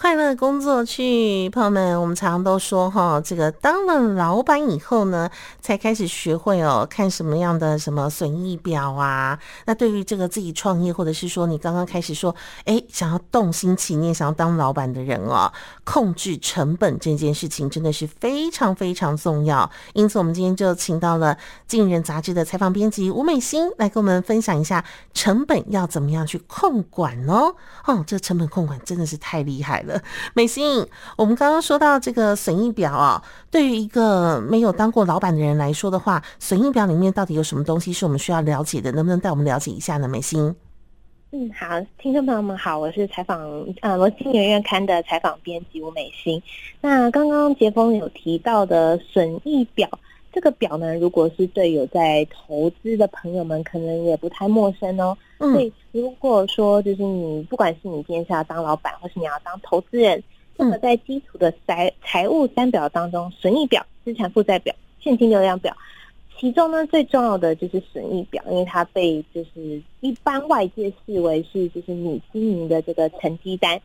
快乐工作去，朋友们，我们常常都说哈，这个当了老板以后呢，才开始学会哦，看什么样的什么损益表啊。那对于这个自己创业，或者是说你刚刚开始说，哎，想要动心起念，想要当老板的人哦，控制成本这件事情真的是非常非常重要。因此，我们今天就请到了《经理人》杂志的采访编辑吴美心来跟我们分享一下成本要怎么样去控管哦。哦，这成本控管真的是太厉害了。美心，我们刚刚说到这个损益表啊，对于一个没有当过老板的人来说的话，损益表里面到底有什么东西是我们需要了解的？能不能带我们了解一下呢？美心，嗯，好，听众朋友们好，我是采访呃罗新月月刊的采访编辑吴美心。那刚刚杰峰有提到的损益表。这个表呢，如果是对有在投资的朋友们，可能也不太陌生哦。嗯。所以如果说就是你，不管是你今天是要当老板，或是你要当投资人，那么在基础的财财务三表当中，损益表、资产负债表、现金流量表，其中呢最重要的就是损益表，因为它被就是一般外界视为是就是你经营的这个成绩单。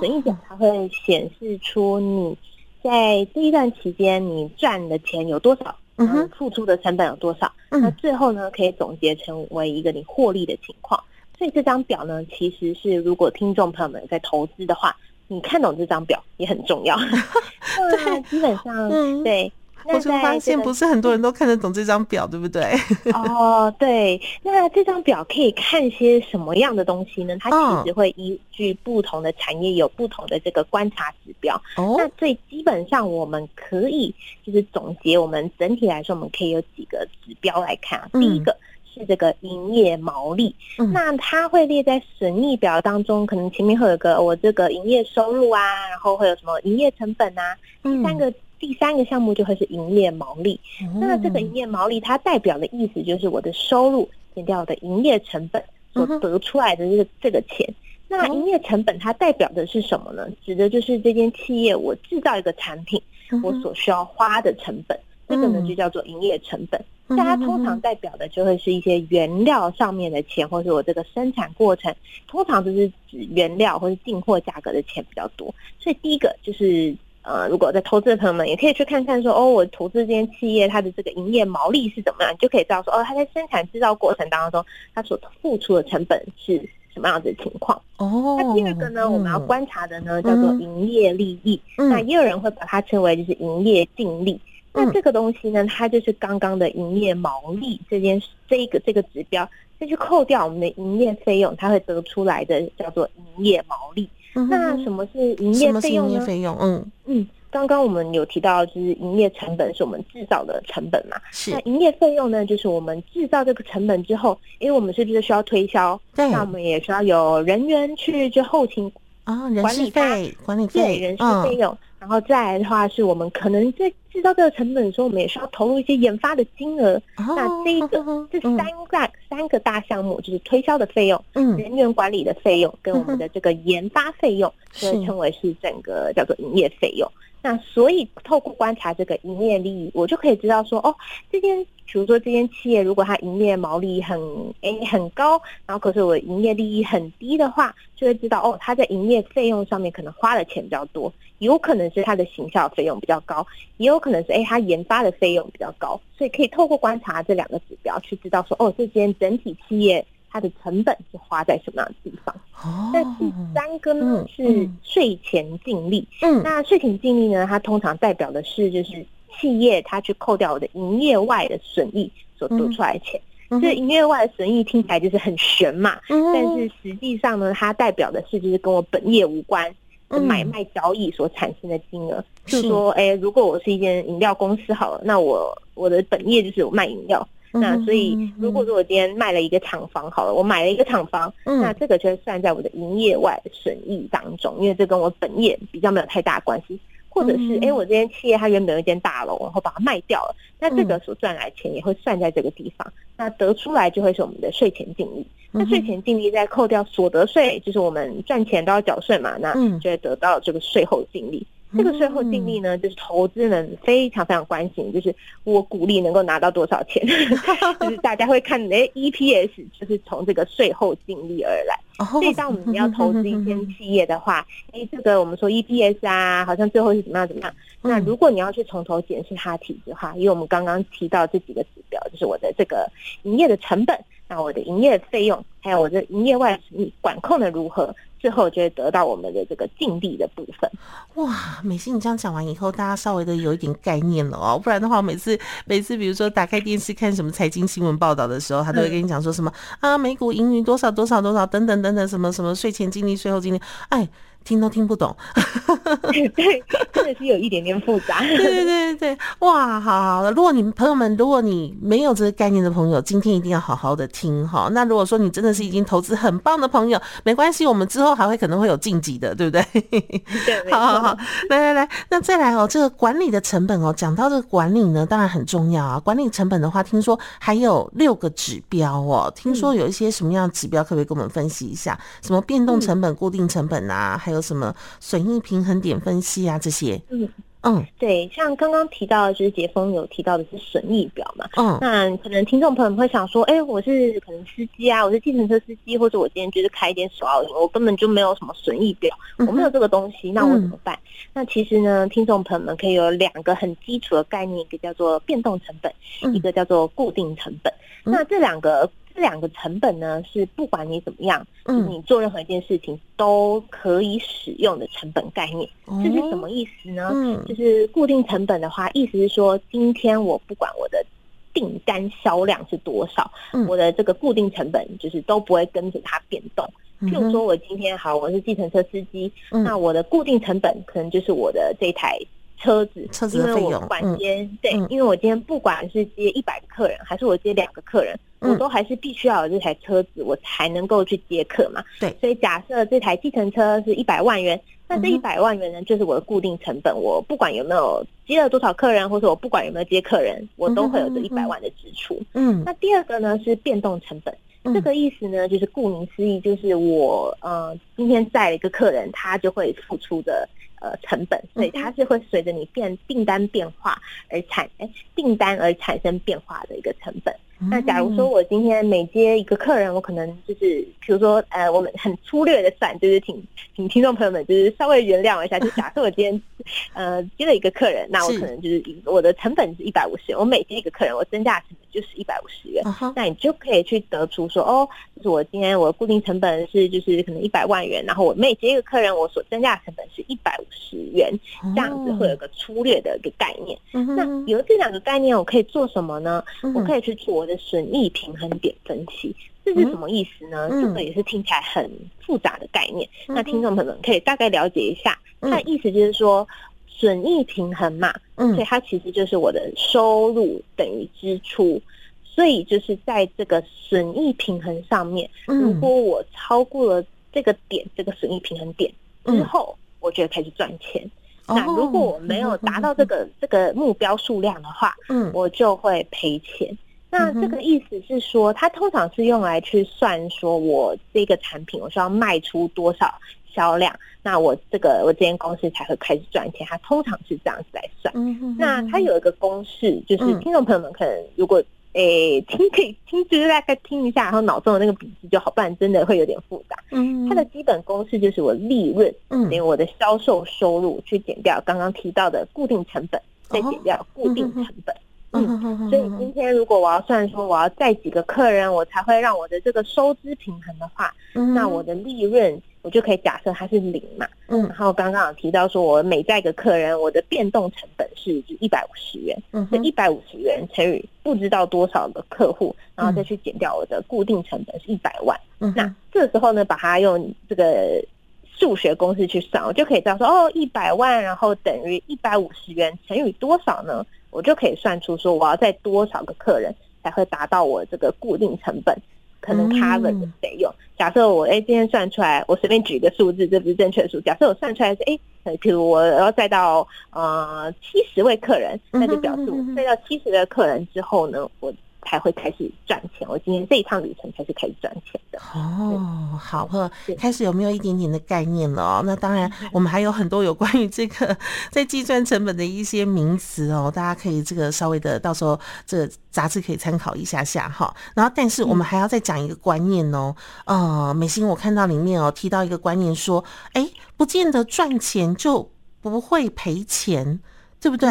损益表它会显示出你。在这一段期间，你赚的钱有多少？嗯，付出的成本有多少？嗯，那最后呢，可以总结成为一个你获利的情况。所以这张表呢，其实是如果听众朋友们在投资的话，你看懂这张表也很重要。对，基本上，嗯，对。我就发现不是很多人都看得懂这张表，对不对？哦，对。那这张表可以看些什么样的东西呢？它其实会依据不同的产业有不同的这个观察指标。哦。那最基本上我们可以就是总结，我们整体来说，我们可以有几个指标来看啊。第一个是这个营业毛利，嗯，那它会列在损益表当中，可能前面会有个我这个营业收入啊，然后会有什么营业成本啊，第三个。第三个项目就会是营业毛利，嗯、那这个营业毛利它代表的意思就是我的收入减掉我的营业成本所得出来的这个这个钱。嗯、那营业成本它代表的是什么呢？指的就是这间企业我制造一个产品，我所需要花的成本，嗯、这个呢就叫做营业成本。那它通常代表的就会是一些原料上面的钱，或者我这个生产过程，通常就是指原料或者进货价格的钱比较多。所以第一个就是。呃，如果在投资的朋友们也可以去看看说，哦，我投资这间企业，它的这个营业毛利是怎么样，你就可以知道说，哦，它在生产制造过程当中，它所付出的成本是什么样子的情况。哦，那第二个呢，嗯、我们要观察的呢，叫做营业利益。嗯、那也有人会把它称为就是营业净利。嗯、那这个东西呢，它就是刚刚的营业毛利这件这一个这个指标，再去扣掉我们的营业费用，它会得出来的叫做营业毛利。那什么是营业费用呢？费用，嗯嗯，刚刚我们有提到，就是营业成本是我们制造的成本嘛。是。那营业费用呢，就是我们制造这个成本之后，因为我们是不是需要推销？对。那我们也需要有人员去就后勤啊，人事费、管理费、对，人事费用。嗯然后再来的话，是我们可能在制造这个成本的时候，我们也需要投入一些研发的金额。哦、那这一个、嗯、这三个三个大项目，就是推销的费用、嗯、人员管理的费用，跟我们的这个研发费用，所以称为是整个叫做营业费用。那所以透过观察这个营业利益，我就可以知道说，哦，这间，比如说这间企业，如果它营业毛利很诶很高，然后可是我营业利益很低的话，就会知道哦，它在营业费用上面可能花的钱比较多，有可能是它的行销费用比较高，也有可能是哎它研发的费用比较高，所以可以透过观察这两个指标去知道说，哦，这间整体企业。它的成本是花在什么样的地方？哦，那第三个呢是税前净利。嗯，那税前净利呢，它通常代表的是就是企业它去扣掉我的营业外的损益所得出来的钱。嗯，这营业外的损益听起来就是很玄嘛。嗯，但是实际上呢，它代表的是就是跟我本业无关的买卖交易所产生的金额。就是说，哎，如果我是一间饮料公司好了，那我我的本业就是有卖饮料。那所以，如果说我今天卖了一个厂房，好了，我买了一个厂房，嗯、那这个就会算在我的营业外损益当中，因为这跟我本业比较没有太大关系。或者是，哎、欸，我这间企业它原本有一间大楼，然后把它卖掉了，那这个所赚来的钱也会算在这个地方，那得出来就会是我们的税前净利。那税前净利再扣掉所得税，就是我们赚钱都要缴税嘛，那就会得到这个税后净利。这个税后净利呢，就是投资人非常非常关心，就是我股利能够拿到多少钱，就是大家会看哎，EPS 就是从这个税后净利而来。所以当我们要投资一间 企业的话，哎，这个我们说 EPS 啊，好像最后是怎么样怎么样。那如果你要去从头检视它的体质的话，因为我们刚刚提到这几个指标，就是我的这个营业的成本，那我的营业费用，还有我的营业外管控的如何。最后就会得到我们的这个净利的部分。哇，美心，你这样讲完以后，大家稍微的有一点概念了哦。不然的话，每次每次比如说打开电视看什么财经新闻报道的时候，他都会跟你讲说什么、嗯、啊，美股盈余多少多少多少等等等等，什么什么税前净利、税后净利，哎。听都听不懂，对，真的是有一点点复杂。对对对对，哇，好好的。如果你朋友们，如果你没有这个概念的朋友，今天一定要好好的听哈。那如果说你真的是已经投资很棒的朋友，没关系，我们之后还会可能会有晋级的，对不对？对，好好好，来来来，那再来哦，这个管理的成本哦，讲到这个管理呢，当然很重要啊。管理成本的话，听说还有六个指标哦，听说有一些什么样的指标，可不可以跟我们分析一下？什么变动成本、固定成本啊，还有。有什么损益平衡点分析啊？这些，嗯。嗯，对，像刚刚提到的，就是杰峰有提到的是损益表嘛，嗯，那可能听众朋友们会想说，哎、欸，我是可能司机啊，我是计程车司机，或者我今天就是开一点手摇饮，我根本就没有什么损益表，我没有这个东西，那我怎么办？嗯、那其实呢，听众朋友们可以有两个很基础的概念，一个叫做变动成本，嗯、一个叫做固定成本，嗯、那这两个。这两个成本呢，是不管你怎么样，嗯，你做任何一件事情都可以使用的成本概念。这是什么意思呢？嗯，就是固定成本的话，意思是说，今天我不管我的订单销量是多少，我的这个固定成本就是都不会跟着它变动。譬如说，我今天好，我是计程车司机，那我的固定成本可能就是我的这台。车子，车子的费用，因为我管接，嗯、对，因为我今天不管是接一百个客人，还是我接两个客人，嗯、我都还是必须要有这台车子，我才能够去接客嘛。对，所以假设这台计程车是一百万元，那这一百万元呢，就是我的固定成本。我不管有没有接了多少客人，或者我不管有没有接客人，我都会有这一百万的支出。嗯，那第二个呢是变动成本。这个意思呢，就是顾名思义，就是我呃今天载了一个客人，他就会付出的呃成本，所以它是会随着你变订单变化而产哎订单而产生变化的一个成本。那假如说我今天每接一个客人，我可能就是，比如说，呃，我们很粗略的算，就是请请听众朋友们就是稍微原谅我一下，就假设我今天，呃，接了一个客人，那我可能就是我的成本是一百五十元，我每接一个客人，我增加的成本就是一百五十元，那你就可以去得出说，哦，就是我今天我的固定成本是就是可能一百万元，然后我每接一个客人，我所增加的成本是一百五十元，这样子会有个粗略的一个概念。那有了这两个概念，我可以做什么呢？我可以去做我。的损益平衡点分析，这是什么意思呢？嗯、这个也是听起来很复杂的概念。嗯、那听众朋友们可以大概了解一下，它的意思就是说，损益平衡嘛，嗯，所以它其实就是我的收入等于支出，所以就是在这个损益平衡上面，如果我超过了这个点，这个损益平衡点之后，我就会开始赚钱。那如果我没有达到这个这个目标数量的话，嗯，我就会赔钱。那这个意思是说，它通常是用来去算，说我这个产品我需要卖出多少销量，那我这个我这间公司才会开始赚钱。它通常是这样子来算。那它有一个公式，就是听众朋友们可能如果诶听可以听，就是大概听一下，然后脑中的那个笔记就好，不然真的会有点复杂。嗯，它的基本公式就是我利润等于我的销售收入去减掉刚刚提到的固定成本，再减掉固定成本。嗯，所以今天如果我要算说我要带几个客人，我才会让我的这个收支平衡的话，那我的利润我就可以假设它是零嘛。嗯，然后刚刚有提到说我每载一个客人，我的变动成本是一百五十元，嗯，这一百五十元乘以不知道多少个客户，然后再去减掉我的固定成本是一百万。嗯，那这时候呢，把它用这个数学公式去算，我就可以知道说哦，一百万然后等于一百五十元乘以多少呢？我就可以算出说，我要载多少个客人才会达到我这个固定成本可能 cover 的费用。假设我哎今天算出来，我随便举一个数字，这不是正确数。假设我算出来是哎，譬如我要再到呃七十位客人，那就表示我再到七十位客人之后呢，我才会开始赚钱。我今天这一趟旅程才是开始赚钱的。哦，好，呵，开始有没有一点点的概念了哦？那当然，我们还有很多有关于这个 在计算成本的一些名词哦，大家可以这个稍微的到时候这个杂志可以参考一下下哈。然后，但是我们还要再讲一个观念哦。呃，美心，我看到里面哦提到一个观念说，哎，不见得赚钱就不会赔钱。对不对？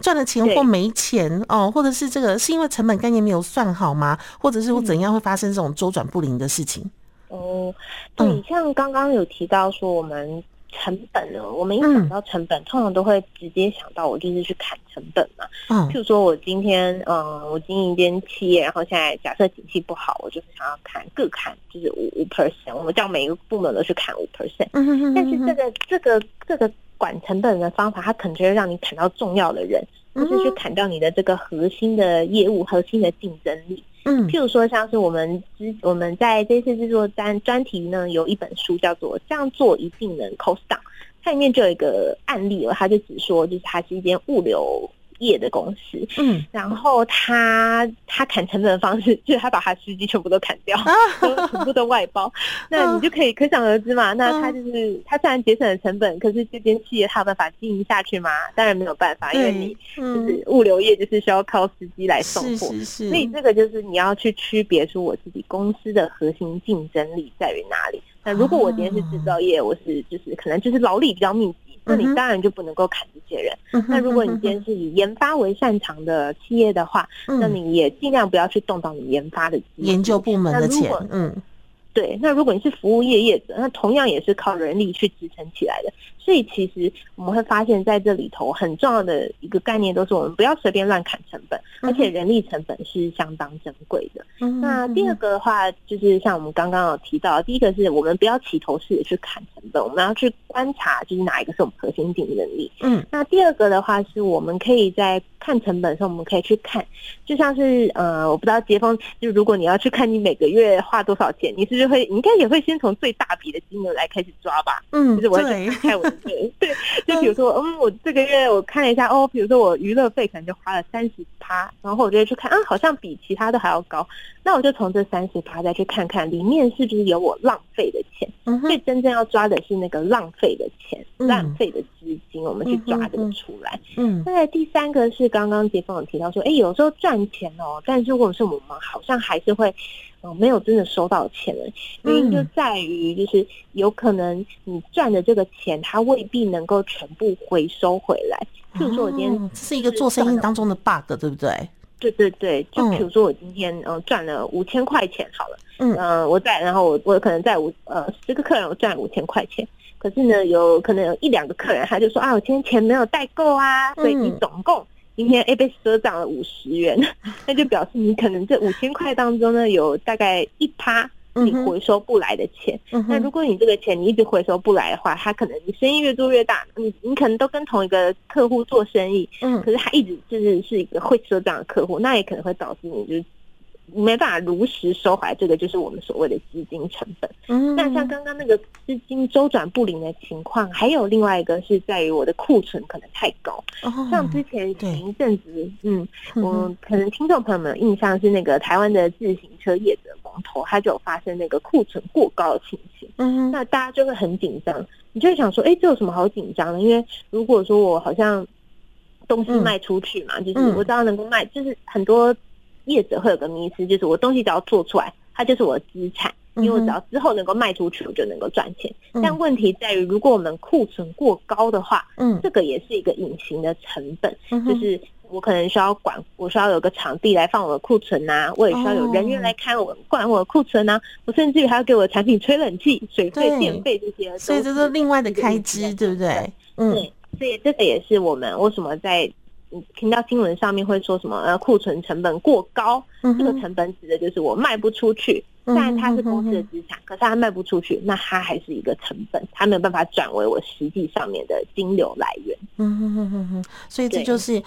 赚、嗯、了钱或没钱哦，或者是这个是因为成本概念没有算好吗？或者是我怎样会发生这种周转不灵的事情？哦，对，嗯、像刚刚有提到说我们成本呢，我们一想到成本，嗯、通常都会直接想到我就是去砍成本嘛。嗯，譬如说我今天嗯、呃，我经营一间企业，然后现在假设景气不好，我就是想要砍各砍就是五五 percent，我们叫每一个部门都去砍五 percent。嗯哼哼哼，但是这个这个这个。管成本的方法，它可能就会让你砍到重要的人，或是去砍掉你的这个核心的业务、核心的竞争力。嗯，譬如说，像是我们之我们在这次制作专专题呢，有一本书叫做《这样做一定能 cost down》，它里面就有一个案例了，它就只说，就是它是一间物流。业的公司，嗯，然后他他砍成本的方式 就是他把他司机全部都砍掉，啊、全部都外包，那你就可以可想而知嘛。那他就是、嗯、他虽然节省了成本，可是这间企业他有办法经营下去吗？当然没有办法，因为你就是物流业就是需要靠司机来送货，是是是，所以这个就是你要去区别出我自己公司的核心竞争力在于哪里。那如果我今天是制造业，我是就是可能就是劳力比较密集。那你当然就不能够砍这些人。嗯、那如果你今天是以研发为擅长的企业的话，嗯、那你也尽量不要去动到你研发的研究部门的钱。嗯。对，那如果你是服务业业者，那同样也是靠人力去支撑起来的。所以其实我们会发现，在这里头很重要的一个概念，都是我们不要随便乱砍成本，而且人力成本是相当珍贵的。嗯、那第二个的话，就是像我们刚刚有提到，第一个是我们不要齐头式的去砍成本，我们要去观察，就是哪一个是我们核心竞争力。嗯，那第二个的话，是我们可以在看成本的时候，我们可以去看，就像是呃，我不知道杰峰，就如果你要去看你每个月花多少钱，你是。不是会，你应该也会先从最大笔的金额来开始抓吧。嗯，就是我要去看我的对，对，就比如说，嗯，我这个月我看了一下，哦，比如说我娱乐费可能就花了三十趴，然后我就会去看，啊，好像比其他的还要高，那我就从这三十趴再去看看里面是不是有我浪费的钱。嗯，所以真正要抓的是那个浪费的钱，嗯、浪费的资金，我们去抓这个出来。嗯，再来第三个是刚刚杰峰有提到说，哎，有时候赚钱哦，但是如果是我们好像还是会。哦，没有真的收到钱了，原因就在于就是有可能你赚的这个钱，它未必能够全部回收回来。譬如说，我今天这是一个做生意当中的 bug，对不对？对对对，就比如说我今天呃赚了五千块钱好了，嗯、呃，我在然后我我可能在五呃十个客人我赚五千块钱，可是呢有可能有一两个客人他就说啊，我今天钱没有带够啊，所以你总共。今天 A 被赊账了五十元，那就表示你可能这五千块当中呢，有大概一趴你回收不来的钱。嗯、那如果你这个钱你一直回收不来的话，他可能你生意越做越大，你你可能都跟同一个客户做生意，嗯，可是他一直就是是一个会赊账的客户，那也可能会导致你就是。没办法如实收回来，这个就是我们所谓的资金成本。嗯，那像刚刚那个资金周转不灵的情况，还有另外一个是在于我的库存可能太高。哦，像之前前一阵子，嗯，我可能听众朋友们有印象是那个台湾的自行车业者龙头，它就有发生那个库存过高的情形。嗯，那大家就会很紧张，你就会想说，哎，这有什么好紧张的？因为如果说我好像东西卖出去嘛，嗯、就是我只要能够卖，就是很多。业者会有个迷思，就是我东西只要做出来，它就是我的资产，因为我只要之后能够卖出去，我就能够赚钱。嗯、但问题在于，如果我们库存过高的话，嗯，这个也是一个隐形的成本，嗯、就是我可能需要管，我需要有个场地来放我的库存呐、啊，我也需要有人员来看我管我的库存呐、啊，我甚至于还要给我的产品吹冷气、水费、电费这些，所以这是另外的开支，对不对？嗯，所以这个也是我们为什么在。你听到新闻上面会说什么？呃，库存成本过高，嗯、这个成本指的就是我卖不出去，虽然它是公司的资产，可是它卖不出去，那它还是一个成本，它没有办法转为我实际上面的金流来源。嗯哼哼哼哼，所以这就是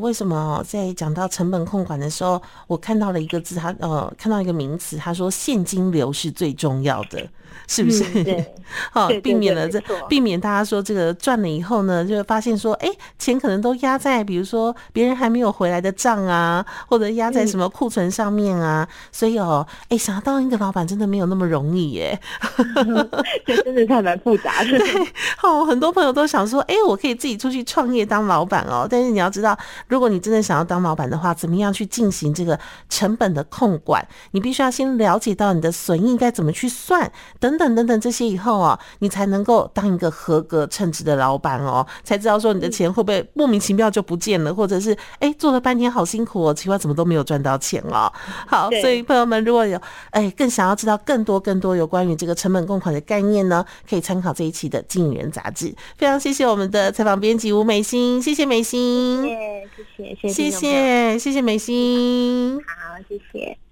为什么在讲到成本控管的时候，我看到了一个字，它呃，看到一个名词，他说现金流是最重要的。是不是？嗯、对，好，避免了这，避免大家说这个赚了以后呢，就会发现说，哎、欸，钱可能都压在比如说别人还没有回来的账啊，或者压在什么库存上面啊。嗯、所以哦，哎、欸，想要当一个老板真的没有那么容易耶，这真的太蛮复杂 的。对，好，很多朋友都想说，哎、欸，我可以自己出去创业当老板哦。但是你要知道，如果你真的想要当老板的话，怎么样去进行这个成本的控管？你必须要先了解到你的损益该怎么去算等。等等等等这些以后哦，你才能够当一个合格称职的老板哦，才知道说你的钱会不会莫名其妙就不见了，或者是哎做了半天好辛苦哦，奇怪怎么都没有赚到钱哦。好，所以朋友们如果有哎更想要知道更多更多有关于这个成本共款的概念呢，可以参考这一期的《经营人》杂志。非常谢谢我们的采访编辑吴美心，谢谢美心，谢谢谢谢谢谢谢谢美心，好谢谢。